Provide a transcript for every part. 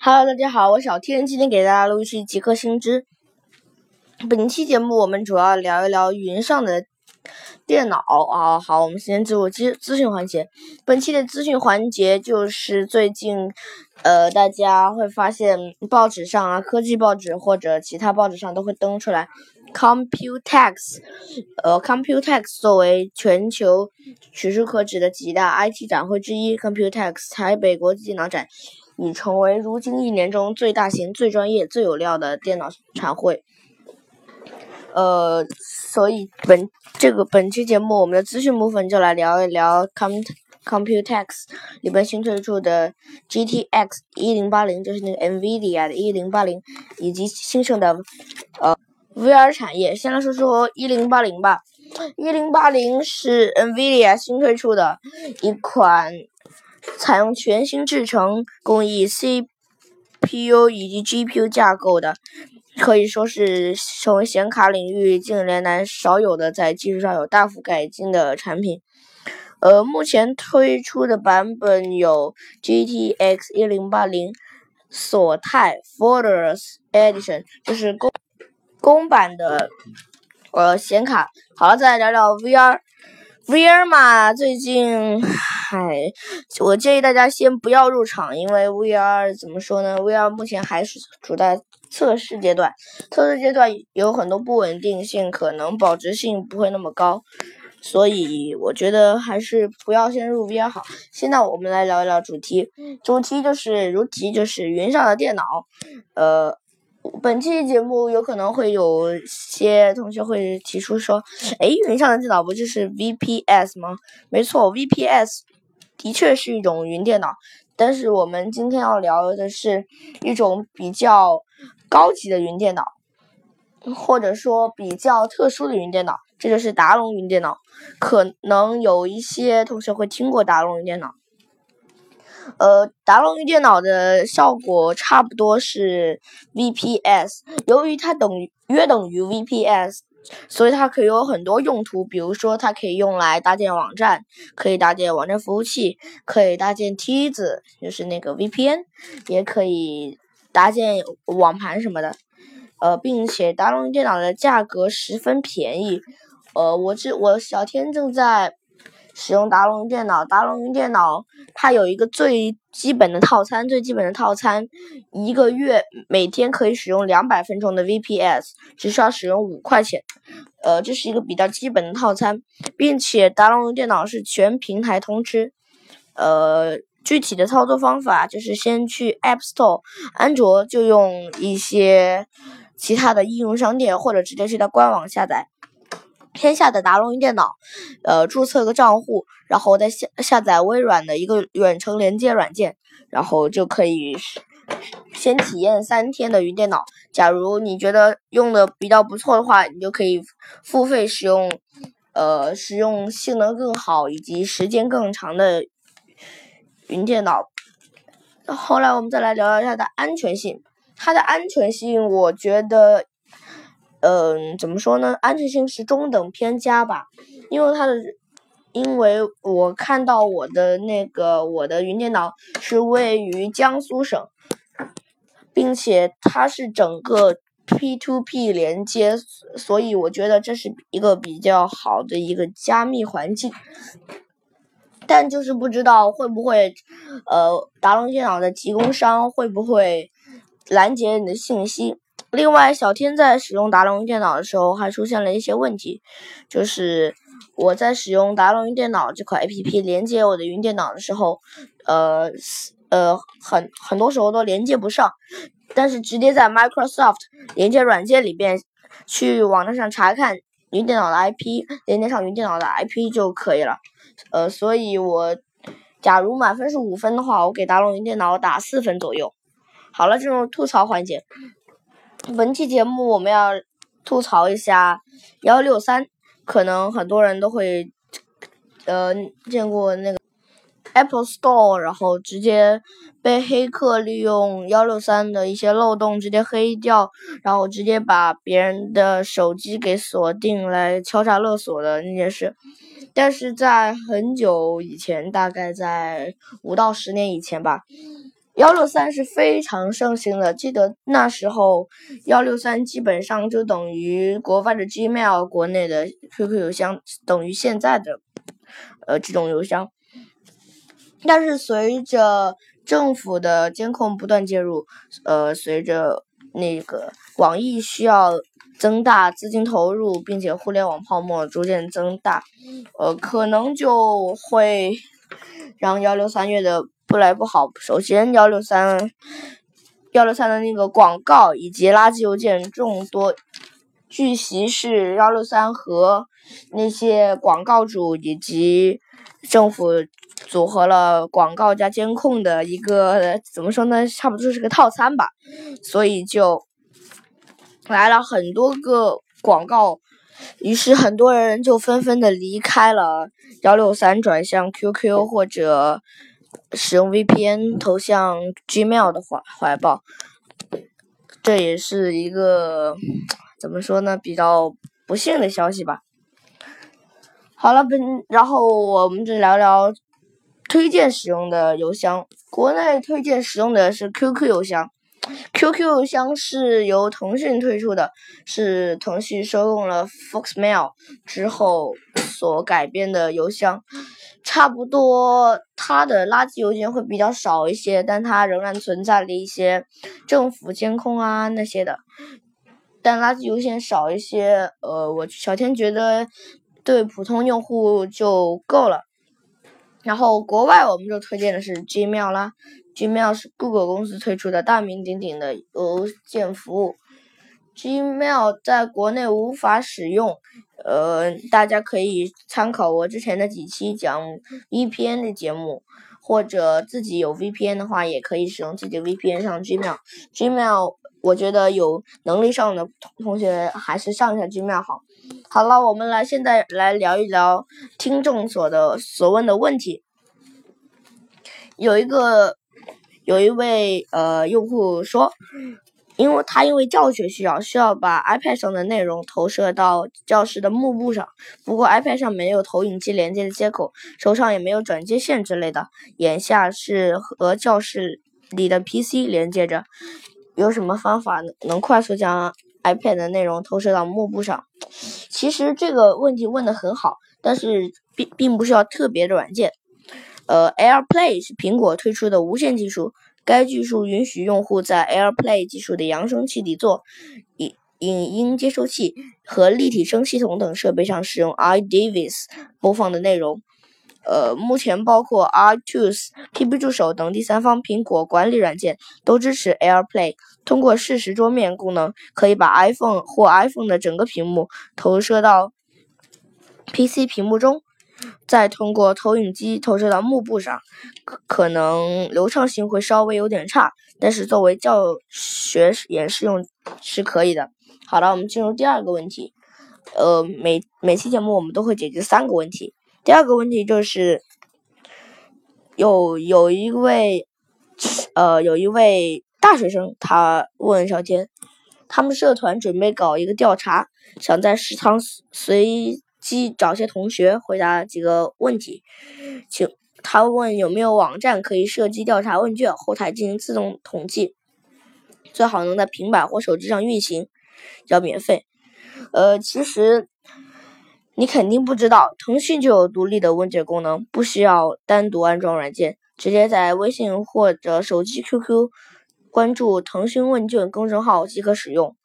Hello，大家好，我是小天，今天给大家录一期极客新知。本期节目我们主要聊一聊云上的电脑啊。好，我们先进入资资讯环节。本期的资讯环节就是最近，呃，大家会发现报纸上啊，科技报纸或者其他报纸上都会登出来，Computex，呃，Computex 作为全球屈指可指的几大 IT 展会之一，Computex 台北国际电脑展。已成为如今一年中最大型、最专业、最有料的电脑展会。呃，所以本这个本期节目，我们的资讯部分就来聊一聊 Com Computex 里边新推出的 GTX 一零八零，就是那个 NVIDIA 的一零八零，以及新生的呃 VR 产业。先来说说一零八零吧，一零八零是 NVIDIA 新推出的一款。采用全新制程工艺，CPU 以及 GPU 架构的，可以说是成为显卡领域近年来少有的在技术上有大幅改进的产品。呃，目前推出的版本有 GTX 一零八零索泰 Fortress Edition，就是公公版的呃显卡。好了，再来聊聊 VR VR，VR 嘛，最近。嗨，我建议大家先不要入场，因为 VR 怎么说呢？VR 目前还是处在测试阶段，测试阶段有很多不稳定性，可能保值性不会那么高，所以我觉得还是不要先入 VR 好。现在我们来聊一聊主题，主题就是如题就是云上的电脑，呃。本期节目有可能会有些同学会提出说：“哎，云上的电脑不就是 VPS 吗？”没错，VPS 的确是一种云电脑，但是我们今天要聊的是一种比较高级的云电脑，或者说比较特殊的云电脑，这就是达龙云电脑。可能有一些同学会听过达龙云电脑。呃，达龙云电脑的效果差不多是 VPS，由于它等于约等于 VPS，所以它可以有很多用途，比如说它可以用来搭建网站，可以搭建网站服务器，可以搭建梯子，就是那个 VPN，也可以搭建网盘什么的。呃，并且达龙云电脑的价格十分便宜。呃，我这我小天正在。使用达龙电脑，达龙云电脑它有一个最基本的套餐，最基本的套餐，一个月每天可以使用两百分钟的 VPS，只需要使用五块钱，呃，这是一个比较基本的套餐，并且达龙云电脑是全平台通吃，呃，具体的操作方法就是先去 App Store，安卓就用一些其他的应用商店，或者直接去到官网下载。天下的达龙云电脑，呃，注册个账户，然后再下下载微软的一个远程连接软件，然后就可以先体验三天的云电脑。假如你觉得用的比较不错的话，你就可以付费使用，呃，使用性能更好以及时间更长的云电脑。后来我们再来聊聊它的安全性，它的安全性，我觉得。嗯，怎么说呢？安全性是中等偏佳吧，因为它的，因为我看到我的那个我的云电脑是位于江苏省，并且它是整个 P2P 连接，所以我觉得这是一个比较好的一个加密环境。但就是不知道会不会，呃，达龙电脑的提供商会不会拦截你的信息？另外，小天在使用达龙云电脑的时候，还出现了一些问题，就是我在使用达龙云电脑这款 APP 连接我的云电脑的时候，呃呃，很很多时候都连接不上。但是直接在 Microsoft 连接软件里边去网站上查看云电脑的 IP，连接上云电脑的 IP 就可以了。呃，所以我假如满分是五分的话，我给达龙云电脑打四分左右。好了，进入吐槽环节。本期节目我们要吐槽一下幺六三，可能很多人都会呃见过那个 Apple Store，然后直接被黑客利用幺六三的一些漏洞直接黑掉，然后直接把别人的手机给锁定来敲诈勒索的那件事。但是在很久以前，大概在五到十年以前吧。幺六三是非常盛行的，记得那时候幺六三基本上就等于国外的 Gmail，国内的 QQ 邮箱等于现在的呃这种邮箱。但是随着政府的监控不断介入，呃，随着那个网易需要增大资金投入，并且互联网泡沫逐渐增大，呃，可能就会然后幺六三月的。不来不好。首先，幺六三幺六三的那个广告以及垃圾邮件众多，据悉是幺六三和那些广告主以及政府组合了广告加监控的一个怎么说呢？差不多是个套餐吧。所以就来了很多个广告，于是很多人就纷纷的离开了幺六三，转向 QQ 或者。使用 VPN 投向 Gmail 的怀怀抱，这也是一个怎么说呢，比较不幸的消息吧。好了，本然后我们就聊聊推荐使用的邮箱。国内推荐使用的是 QQ 邮箱，QQ 邮箱是由腾讯推出的，是腾讯收购了 Foxmail 之后所改编的邮箱。差不多，它的垃圾邮件会比较少一些，但它仍然存在了一些政府监控啊那些的。但垃圾邮件少一些，呃，我小天觉得对普通用户就够了。然后国外我们就推荐的是 Gmail 啦，Gmail 是 Google 公司推出的大名鼎鼎的邮件服务。Gmail 在国内无法使用，呃，大家可以参考我之前的几期讲 VPN 的节目，或者自己有 VPN 的话，也可以使用自己的 VPN 上 Gmail。Gmail 我觉得有能力上的同学还是上一下 Gmail 好。好了，我们来现在来聊一聊听众所的所问的问题。有一个有一位呃用户说。因为他因为教学需要，需要把 iPad 上的内容投射到教室的幕布上。不过 iPad 上没有投影机连接的接口，手上也没有转接线之类的。眼下是和教室里的 PC 连接着，有什么方法能快速将 iPad 的内容投射到幕布上？其实这个问题问的很好，但是并并不需要特别的软件。呃，AirPlay 是苹果推出的无线技术。该技术允许用户在 AirPlay 技术的扬声器底座、影影音接收器和立体声系统等设备上使用 iDevice 播放的内容。呃，目前包括 iTunes、TP 助手等第三方苹果管理软件都支持 AirPlay。通过实时桌面功能，可以把 iPhone 或 iPhone 的整个屏幕投射到 PC 屏幕中。再通过投影机投射到幕布上，可能流畅性会稍微有点差，但是作为教学演示用是可以的。好了，我们进入第二个问题。呃，每每期节目我们都会解决三个问题。第二个问题就是，有有一位呃有一位大学生，他问小天，他们社团准备搞一个调查，想在食堂随。机找些同学回答几个问题，请他问有没有网站可以设计调查问卷，后台进行自动统计，最好能在平板或手机上运行，要免费。呃，其实你肯定不知道，腾讯就有独立的问卷功能，不需要单独安装软件，直接在微信或者手机 QQ 关注腾讯问卷公众号即可使用。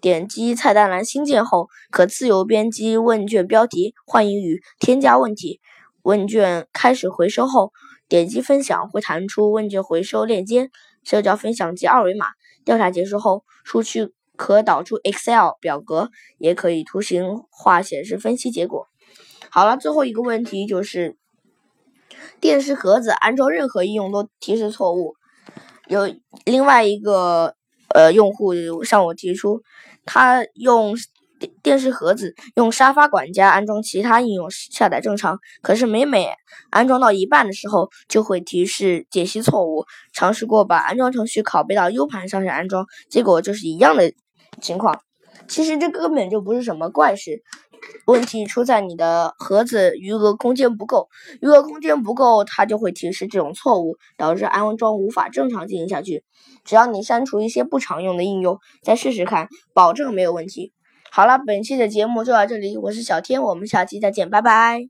点击菜单栏新建后，可自由编辑问卷标题，欢迎与添加问题。问卷开始回收后，点击分享会弹出问卷回收链接、社交分享及二维码。调查结束后，数据可导出 Excel 表格，也可以图形化显示分析结果。好了，最后一个问题就是，电视盒子安装任何应用都提示错误。有另外一个。呃，用户向我提出，他用电电视盒子用沙发管家安装其他应用下载正常，可是每每安装到一半的时候就会提示解析错误。尝试过把安装程序拷贝到 U 盘上去安装，结果就是一样的情况。其实这根本就不是什么怪事，问题出在你的盒子余额空间不够，余额空间不够，它就会提示这种错误，导致安装无法正常进行下去。只要你删除一些不常用的应用，再试试看，保证没有问题。好了，本期的节目就到这里，我是小天，我们下期再见，拜拜。